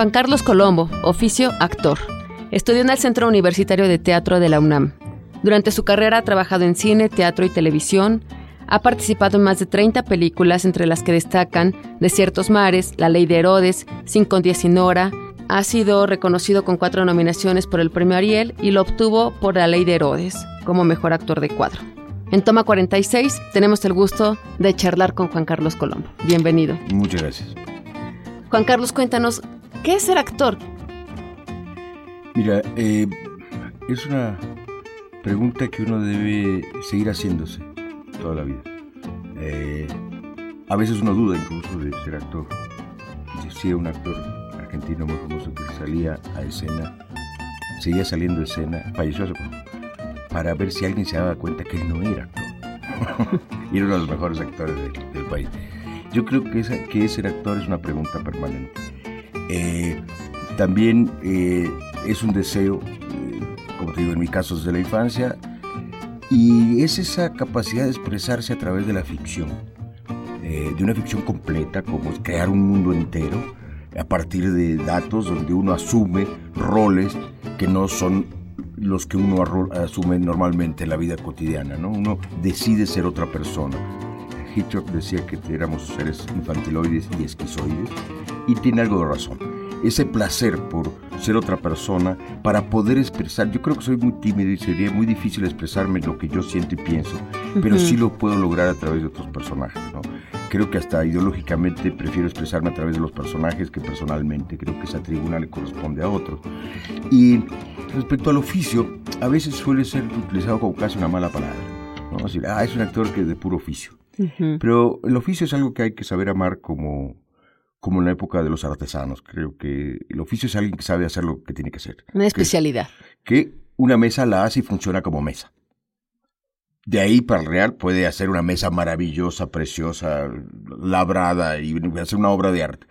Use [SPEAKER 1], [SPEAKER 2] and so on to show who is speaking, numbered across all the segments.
[SPEAKER 1] Juan Carlos Colombo, oficio actor. Estudió en el Centro Universitario de Teatro de la UNAM. Durante su carrera ha trabajado en cine, teatro y televisión. Ha participado en más de 30 películas, entre las que destacan Desiertos Mares, La Ley de Herodes, Cinco días sin hora. Ha sido reconocido con cuatro nominaciones por el Premio Ariel y lo obtuvo por La Ley de Herodes como mejor actor de cuadro. En Toma 46 tenemos el gusto de charlar con Juan Carlos Colombo. Bienvenido.
[SPEAKER 2] Muchas gracias.
[SPEAKER 1] Juan Carlos, cuéntanos, ¿Qué es ser actor?
[SPEAKER 2] Mira, eh, es una pregunta que uno debe seguir haciéndose toda la vida. Eh, a veces uno duda incluso de ser actor. Decía un actor argentino muy famoso que salía a escena, seguía saliendo a escena, falleció hace poco, para ver si alguien se daba cuenta que él no era actor. y era uno de los mejores actores del país. Yo creo que, esa, que ser actor es una pregunta permanente eh, también eh, es un deseo, eh, como te digo, en mi caso desde la infancia, y es esa capacidad de expresarse a través de la ficción, de una ficción completa, como crear un mundo entero, a partir de datos donde uno asume roles que no son los que uno asume normalmente en la vida cotidiana, ¿no? Uno decide ser otra persona. Hitchcock decía que éramos seres infantiloides y esquizoides, y tiene algo de razón. Ese placer por ser otra persona, para poder expresar, yo creo que soy muy tímido y sería muy difícil expresarme lo que yo siento y pienso, pero sí lo puedo lograr a través de otros personajes. ¿no? Creo que hasta ideológicamente prefiero expresarme a través de los personajes que personalmente. Creo que esa tribuna le corresponde a otros. Y respecto al oficio, a veces suele ser utilizado como casi una mala palabra. ¿no? Decir, ah, es un actor que es de puro oficio. Pero el oficio es algo que hay que saber amar como, como en la época de los artesanos. Creo que el oficio es alguien que sabe hacer lo que tiene que hacer.
[SPEAKER 1] Una especialidad.
[SPEAKER 2] Que, una mesa la hace y funciona como mesa. De ahí para el real puede hacer una mesa maravillosa, preciosa, labrada y hacer una obra de arte.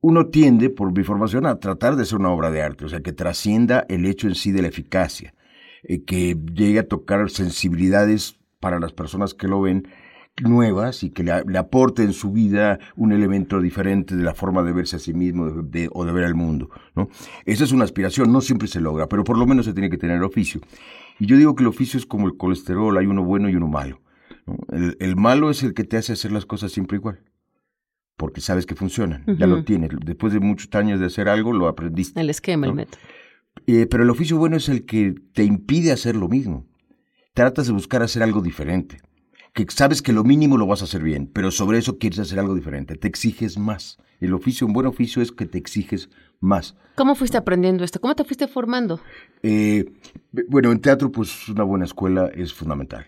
[SPEAKER 2] Uno tiende, por mi formación, a tratar de ser una obra de arte, o sea, que trascienda el hecho en sí de la eficacia, eh, que llegue a tocar sensibilidades para las personas que lo ven nuevas y que le, aporte en su vida un elemento diferente de la forma de verse a sí mismo o de ver al mundo. ¿no? Esa es una aspiración, no siempre se logra, pero por lo menos se tiene que tener oficio. Y yo digo que el oficio es como el colesterol, hay uno bueno y uno malo. El, malo es el que te hace hacer las cosas siempre igual, porque sabes que funcionan, ya lo tienes. Después de muchos años de hacer algo, lo aprendiste.
[SPEAKER 1] El esquema, el método.
[SPEAKER 2] Eh, pero el oficio bueno es el que te impide hacer lo mismo. Tratas de buscar hacer algo diferente que sabes que lo mínimo lo vas a hacer bien, pero sobre eso quieres hacer algo diferente, te exiges más. El oficio, un buen oficio es que te exiges más.
[SPEAKER 1] ¿Cómo fuiste aprendiendo esto? ¿Cómo te fuiste formando?
[SPEAKER 2] Eh, bueno, en teatro, pues una buena escuela es fundamental.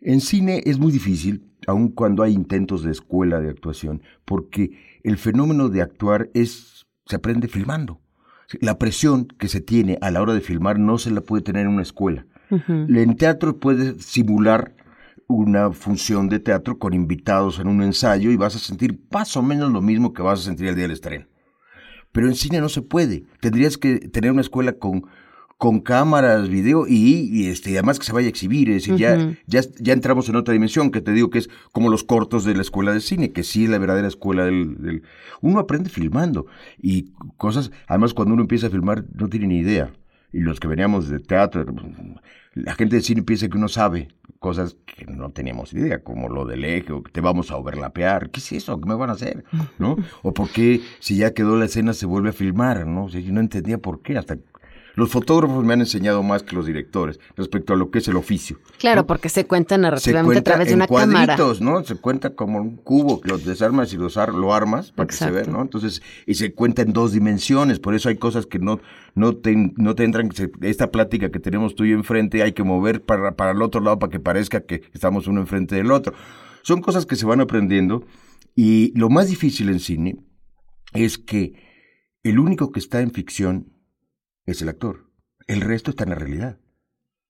[SPEAKER 2] En cine es muy difícil, aun cuando hay intentos de escuela de actuación, porque el fenómeno de actuar es se aprende filmando. La presión que se tiene a la hora de filmar no se la puede tener en una escuela. En teatro puedes simular una función de teatro con invitados en un ensayo y vas a sentir más o menos lo mismo que vas a sentir el día del estreno. Pero en cine no se puede. Tendrías que tener una escuela con, con cámaras, video y, este, además que se vaya a exhibir. Es decir, ya, ya, ya, entramos en otra dimensión que te digo que es como los cortos de la escuela de cine, que sí es la verdadera escuela del, del... Uno aprende filmando y cosas, además cuando uno empieza a filmar no tiene ni idea. Y los que veníamos de teatro, la gente de cine piensa que uno sabe cosas que no teníamos idea, como lo del eje, o que te vamos a overlapear, ¿qué es eso? ¿Qué me van a hacer? ¿No? O por qué si ya quedó la escena se vuelve a filmar, ¿no? O yo no entendía por qué, hasta Los fotógrafos me han enseñado más que los directores respecto a lo que es el oficio.
[SPEAKER 1] Claro, porque se cuenta
[SPEAKER 2] Se
[SPEAKER 1] narrativamente
[SPEAKER 2] cuenta
[SPEAKER 1] a través de una cámara.
[SPEAKER 2] ¿no? Se cuenta como un cubo que los desarmas y los ar- lo armas para que se vea, ¿no? Entonces, y se cuenta en dos dimensiones, por eso hay cosas que no, no, te, no te entran. se- esta plática que tenemos tú y yo enfrente hay que mover para, para el otro lado para que parezca que estamos uno enfrente del otro. Son cosas que se van aprendiendo y lo más difícil en cine es que el único que está en ficción es el actor. El resto está en la realidad.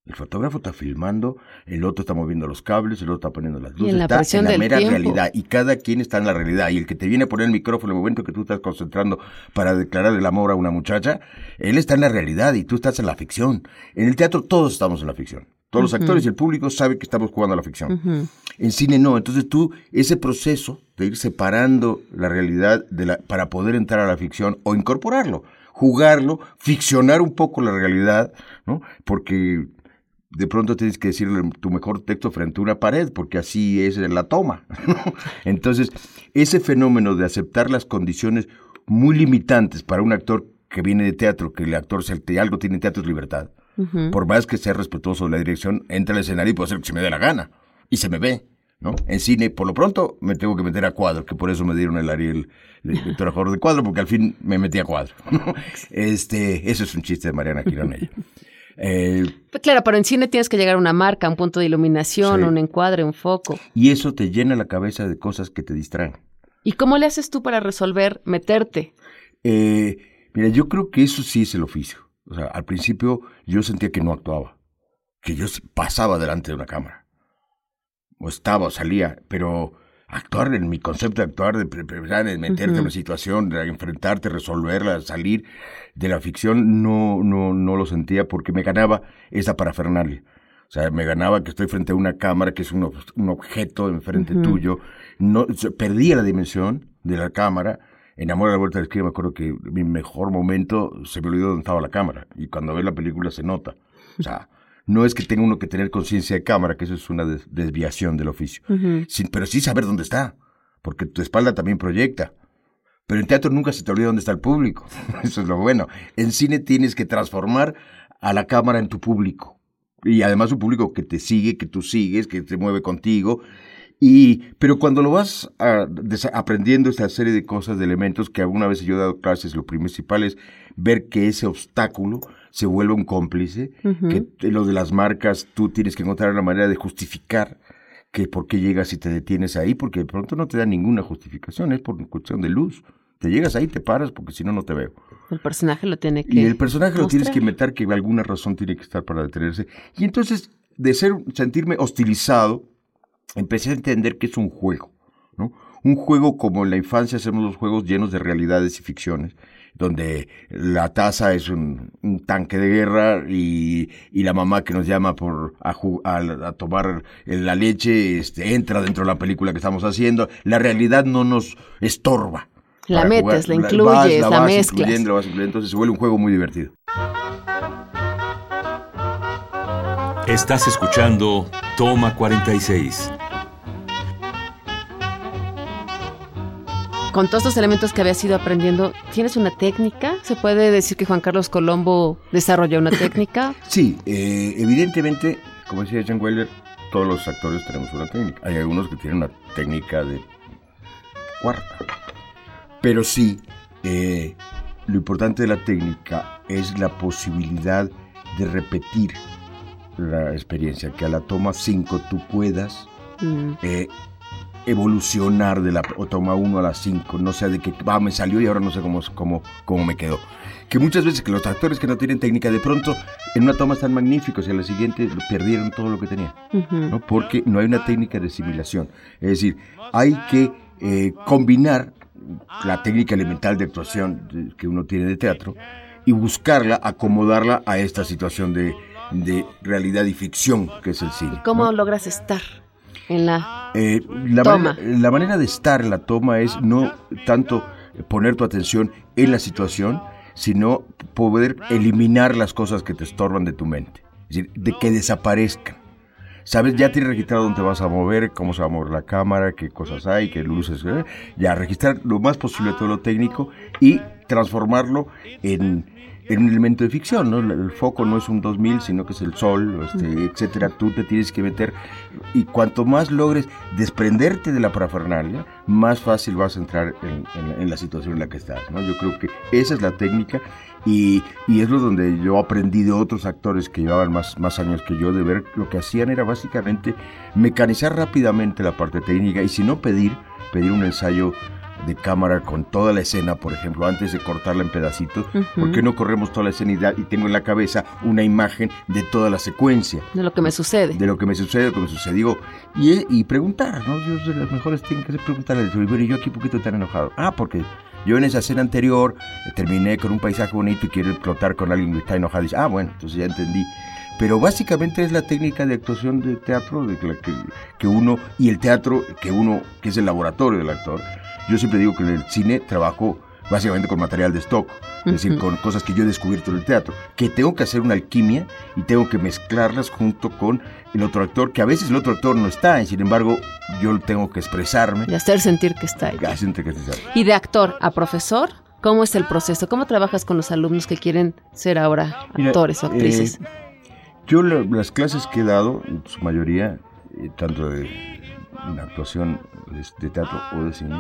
[SPEAKER 2] El fotógrafo está filmando, el otro está moviendo los cables, el otro está poniendo las luces,
[SPEAKER 1] en la
[SPEAKER 2] está en la mera
[SPEAKER 1] tiempo.
[SPEAKER 2] realidad y cada quien está en la realidad y el que te viene a poner el micrófono en el momento que tú estás concentrando para declarar el amor a una muchacha, él está en la realidad y tú estás en la ficción. En el teatro todos estamos en la ficción. Todos los actores y el público saben que estamos jugando a la ficción. En cine no, entonces tú, ese proceso de ir separando la realidad de la, para poder entrar a la ficción o incorporarlo, jugarlo, ficcionar un poco la realidad, ¿no? Porque de pronto tienes que decirle tu mejor texto frente a una pared, porque así es la toma. ¿no? Entonces, ese fenómeno de aceptar las condiciones muy limitantes para un actor que viene de teatro, que el actor, si algo tiene en teatro es libertad. Por más que sea respetuoso de la dirección, entra al escenario y puedo hacer lo que se me dé la gana. Y se me ve, ¿no? En cine, por lo pronto, me tengo que meter a cuadro, que por eso me dieron el Ariel de director a de cuadro, porque al fin me metí a cuadro. ¿no? Este, eso es un chiste de Mariana Quironella. Eh,
[SPEAKER 1] Pues Claro, pero en cine tienes que llegar a una marca, un punto de iluminación,
[SPEAKER 2] Sí.
[SPEAKER 1] un encuadre, un foco.
[SPEAKER 2] y eso te llena la cabeza de cosas que te distraen.
[SPEAKER 1] ¿Y cómo le haces tú para resolver meterte?
[SPEAKER 2] Eh, mira, yo creo que eso sí es el oficio. O sea, al principio yo sentía que no actuaba, que yo pasaba delante de una cámara. O estaba, o salía, pero actuar en mi concepto de actuar, de en meterte en
[SPEAKER 1] Ujú.
[SPEAKER 2] una situación, de enfrentarte, resolverla, salir de la ficción, no, no, no lo sentía porque me ganaba esa parafernalia. O sea, me ganaba que estoy frente a una cámara, que es un, ob- un objeto enfrente tuyo. No, perdía la dimensión de la cámara. En Amor a la Vuelta de la Esquina me acuerdo que mi mejor momento se me olvidó dónde estaba la cámara. Y cuando ves la película se nota. O sea, no es que tenga uno que tener conciencia de cámara, que eso es una des- desviación del oficio. Sin- pero sí saber dónde está, porque tu espalda también proyecta. Pero en teatro nunca se te olvida dónde está el público. Eso es lo bueno. En cine tienes que transformar a la cámara en tu público. Y además un público que te sigue, que tú sigues, que te mueve contigo. Y, pero cuando lo vas aprendiendo esta serie de cosas, de elementos, que alguna vez yo he dado clases, lo principal es ver que ese obstáculo se vuelve un cómplice,
[SPEAKER 1] Ujú.
[SPEAKER 2] que te- lo de las marcas, tú tienes que encontrar una manera de justificar que por qué llegas y te detienes ahí, porque de pronto no te da ninguna justificación, es por cuestión de luz. Te llegas ahí, te paras, porque si no, no te veo.
[SPEAKER 1] El personaje lo tiene que
[SPEAKER 2] Y el personaje lo tienes que meter que alguna razón tiene que estar para detenerse. Y entonces, de ser, sentirme hostilizado, empecé a entender que es un juego, ¿no? Un juego como en la infancia hacemos los juegos llenos de realidades y ficciones, donde la taza es un, un tanque de guerra y, y la mamá que nos llama por a, a- a tomar la leche este, entra dentro de la película que estamos haciendo. La realidad no nos estorba.
[SPEAKER 1] La metes, la
[SPEAKER 2] vas,
[SPEAKER 1] incluyes, la
[SPEAKER 2] vas
[SPEAKER 1] mezclas.
[SPEAKER 2] incluyendo, la vas incluyendo, entonces se vuelve un juego muy divertido.
[SPEAKER 3] Estás escuchando Toma 46.
[SPEAKER 1] Con todos estos elementos que habías ido aprendiendo, ¿tienes una técnica? ¿Se puede decir que Juan Carlos Colombo desarrolló una técnica?
[SPEAKER 2] Sí, eh, evidentemente, como decía John Weller, todos los actores tenemos una técnica. Hay algunos que tienen una técnica de cuarta. Pero sí, eh, lo importante de la técnica es la posibilidad de repetir la experiencia, que a la toma 5 tú puedas
[SPEAKER 1] Mm,
[SPEAKER 2] eh, evolucionar de la o toma 1 a la 5, no sea de que va, me salió y ahora no sé cómo, cómo, cómo me quedó. Que muchas veces que los actores que no tienen técnica de pronto en una toma están magníficos y en la siguiente perdieron todo lo que tenían.
[SPEAKER 1] ujú.
[SPEAKER 2] ¿no? Porque no hay una técnica de asimilación. Es decir, hay que eh, combinar la técnica elemental de actuación que uno tiene de teatro y buscarla, acomodarla a esta situación de, de realidad y ficción que es el cine.
[SPEAKER 1] ¿Cómo
[SPEAKER 2] ¿no?
[SPEAKER 1] logras estar en la...
[SPEAKER 2] Eh, la,
[SPEAKER 1] Toma.
[SPEAKER 2] manera, la manera de estar en la toma es no tanto poner tu atención en la situación, sino poder eliminar las cosas que te estorban de tu mente. Es decir, de que desaparezcan. ¿Sabes? Ya tienes registrado dónde vas a mover, cómo se va a mover la cámara, qué cosas hay, qué luces. ¿eh? Ya registrar lo más posible todo lo técnico y transformarlo en, en un elemento de ficción, ¿no? El foco no es un 2000, sino que es el sol, este, etcétera. Tú te tienes que meter y cuanto más logres desprenderte de la parafernalia, más fácil vas a entrar en, en, la situación en la que estás, ¿no? Yo creo que esa es la técnica y, y, es lo donde yo aprendí de otros actores que llevaban más, más años que yo, de ver lo que hacían era básicamente mecanizar rápidamente la parte técnica y si no pedir, pedir un ensayo de cámara con toda la escena, por ejemplo, antes de cortarla en pedacitos, ¿por qué no corremos toda la escena y, tengo en la cabeza una imagen de toda la secuencia?
[SPEAKER 1] De lo que me sucede.
[SPEAKER 2] De lo que me sucede, de lo que me sucedió. Y, y preguntar, ¿no? Yo de las mejores tienen que preguntarle al ¿y yo aquí qué estoy tan enojado? Ah, porque yo en esa escena anterior eh, terminé con un paisaje bonito y quiero explotar con alguien que está enojado. Y dice, ah, bueno, entonces ya entendí. Pero básicamente es la técnica de actuación de teatro de que, que uno, y el teatro que uno, que es el laboratorio del actor, yo siempre digo que en el cine trabajo básicamente con material de stock, es decir, con cosas que yo he descubierto en el teatro, que tengo que hacer una alquimia y tengo que mezclarlas junto con el otro actor, que a veces el otro actor no está, y sin embargo yo tengo que expresarme.
[SPEAKER 1] Y hacer sentir que está ahí. Y de actor a profesor, ¿cómo es el proceso? ¿Cómo trabajas con los alumnos que quieren ser ahora actores o actrices?
[SPEAKER 2] Eh, yo las clases que he dado, en su mayoría, eh, tanto de, actuación de teatro o de cine,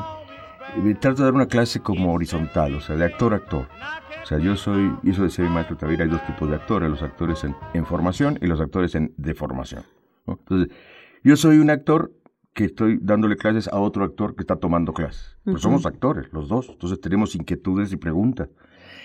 [SPEAKER 2] trato de dar una clase como horizontal, o sea, de actor a actor. O sea, yo soy, y eso decía mi maestro Tavira, hay dos tipos de actores, los actores en, formación y los actores en deformación. Entonces, yo soy un actor que estoy dándole clases a otro actor que está tomando clases. Pues somos actores, los dos. Entonces tenemos inquietudes y preguntas.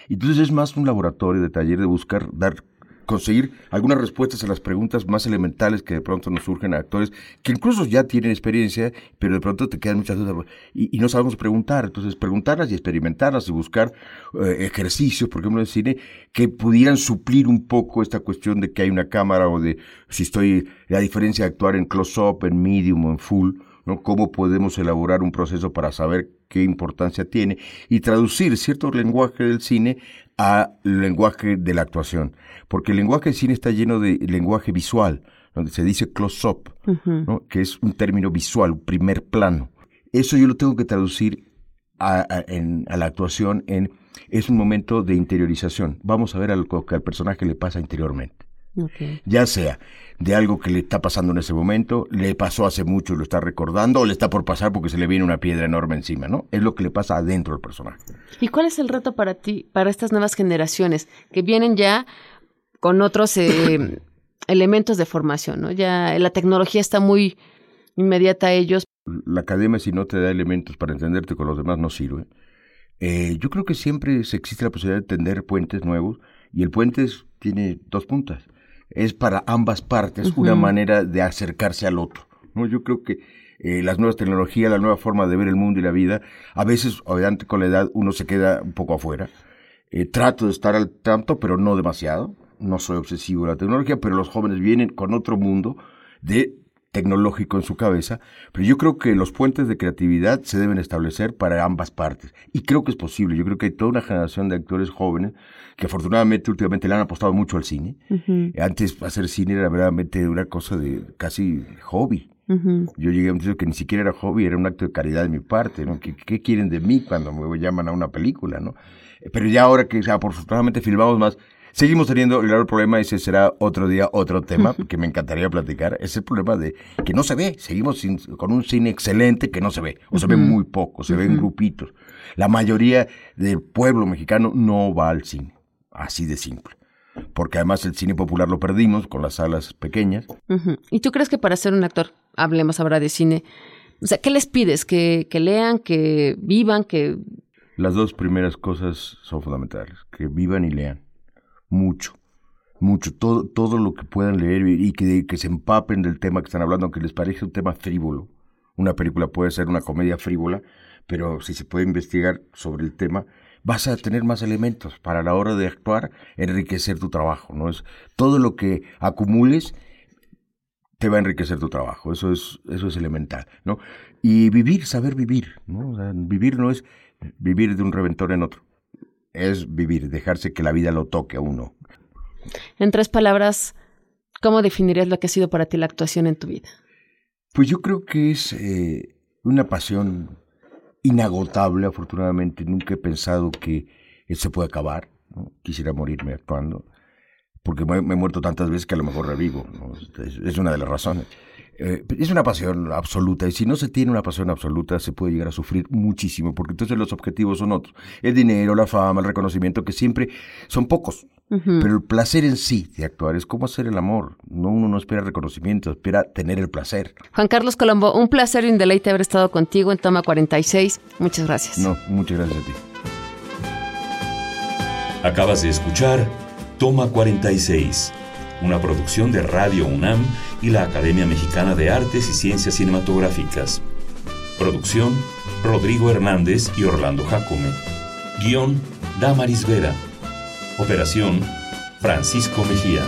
[SPEAKER 2] Entonces es más un laboratorio de taller de buscar dar conseguir algunas respuestas a las preguntas más elementales que de pronto nos surgen a actores que incluso ya tienen experiencia, pero de pronto te quedan muchas dudas y, no sabemos preguntar. Entonces, preguntarlas y experimentarlas y buscar eh, ejercicios, por ejemplo, de cine, que pudieran suplir un poco esta cuestión de que hay una cámara o de si estoy, la diferencia de actuar en close-up, en medium o en full. ¿no? Cómo podemos elaborar un proceso para saber qué importancia tiene y traducir cierto lenguaje del cine al lenguaje de la actuación. Porque el lenguaje del cine está lleno de lenguaje visual, donde se dice close-up, que es un término visual, un primer plano. Eso yo lo tengo que traducir a, la actuación en es un momento de interiorización. Vamos a ver algo que al personaje le pasa interiormente. Ya sea de algo que le está pasando en ese momento, le pasó hace mucho y lo está recordando, o le está por pasar porque se le viene una piedra enorme encima, ¿no? Es lo que le pasa adentro del personaje.
[SPEAKER 1] ¿Y cuál es el reto para ti, para estas nuevas generaciones que vienen ya con otros eh, elementos de formación, ¿no? Ya la tecnología está muy inmediata a ellos.
[SPEAKER 2] La academia, si no te da elementos para entenderte con los demás, no sirve. Eh, yo creo que siempre existe la posibilidad de tender puentes nuevos y el puente tiene dos puntas es para ambas partes una manera de acercarse al otro. ¿no? Yo creo que eh, las nuevas tecnologías, la nueva forma de ver el mundo y la vida, a veces, obviamente con la edad, uno se queda un poco afuera. Eh, trato de estar al tanto, pero no demasiado. No soy obsesivo de la tecnología, pero los jóvenes vienen con otro mundo de tecnológico en su cabeza, pero yo creo que los puentes de creatividad se deben establecer para ambas partes. Y creo que es posible. Yo creo que hay toda una generación de actores jóvenes que afortunadamente últimamente le han apostado mucho al cine. Antes hacer cine era verdaderamente una cosa de casi hobby. Yo llegué a un sitio que ni siquiera era hobby, era un acto de caridad de mi parte, ¿no? ¿Qué, qué quieren de mí cuando me llaman a una película, no? Pero ya ahora que afortunadamente filmamos más, Seguimos teniendo el grave problema, ese será otro día, otro tema que me encantaría platicar, es el problema de que no se ve, seguimos con un cine excelente que no se ve, o se ve muy poco, se ve en grupitos. La mayoría del pueblo mexicano no va al cine, así de simple. Porque además el cine popular lo perdimos con las salas pequeñas.
[SPEAKER 1] ¿Y tú crees que para ser un actor, hablemos ahora de cine, o sea, ¿qué les pides? ¿Que, que lean, que vivan, que...
[SPEAKER 2] Las dos primeras cosas son fundamentales, que vivan y lean mucho, mucho, todo, todo lo que puedan leer y que, que se empapen del tema que están hablando, aunque les parezca un tema frívolo. Una película puede ser una comedia frívola, pero si se puede investigar sobre el tema, vas a tener más elementos para la hora de actuar, enriquecer tu trabajo, ¿no? Es todo lo que acumules te va a enriquecer tu trabajo, eso es eso es elemental, ¿no? Y vivir, saber vivir, ¿no? vivir no es vivir de un reventón en otro es vivir, dejarse que la vida lo toque a uno.
[SPEAKER 1] En tres palabras, ¿cómo definirías lo que ha sido para ti la actuación en tu vida?
[SPEAKER 2] Pues yo creo que es eh, una pasión inagotable, afortunadamente. Nunca he pensado que se puede acabar. Quisiera morirme actuando, porque me, he muerto tantas veces que a lo mejor revivo. Es, una de las razones. Eh, es una pasión absoluta y si no se tiene una pasión absoluta se puede llegar a sufrir muchísimo porque entonces los objetivos son otros. El dinero, la fama, el reconocimiento que siempre son pocos. Pero el placer en sí de actuar es como hacer el amor. No, uno no espera reconocimiento, espera tener el placer.
[SPEAKER 1] Juan Carlos Colombo, un placer y un deleite haber estado contigo en Toma 46. Muchas gracias.
[SPEAKER 2] No, muchas gracias a ti.
[SPEAKER 3] Acabas de escuchar Toma 46, una producción de Radio UNAM y la Academia Mexicana de Artes y Ciencias Cinematográficas. Producción, Rodrigo Hernández y Orlando Jacome. Guión, Damaris Vera. Operación Francisco Mejía.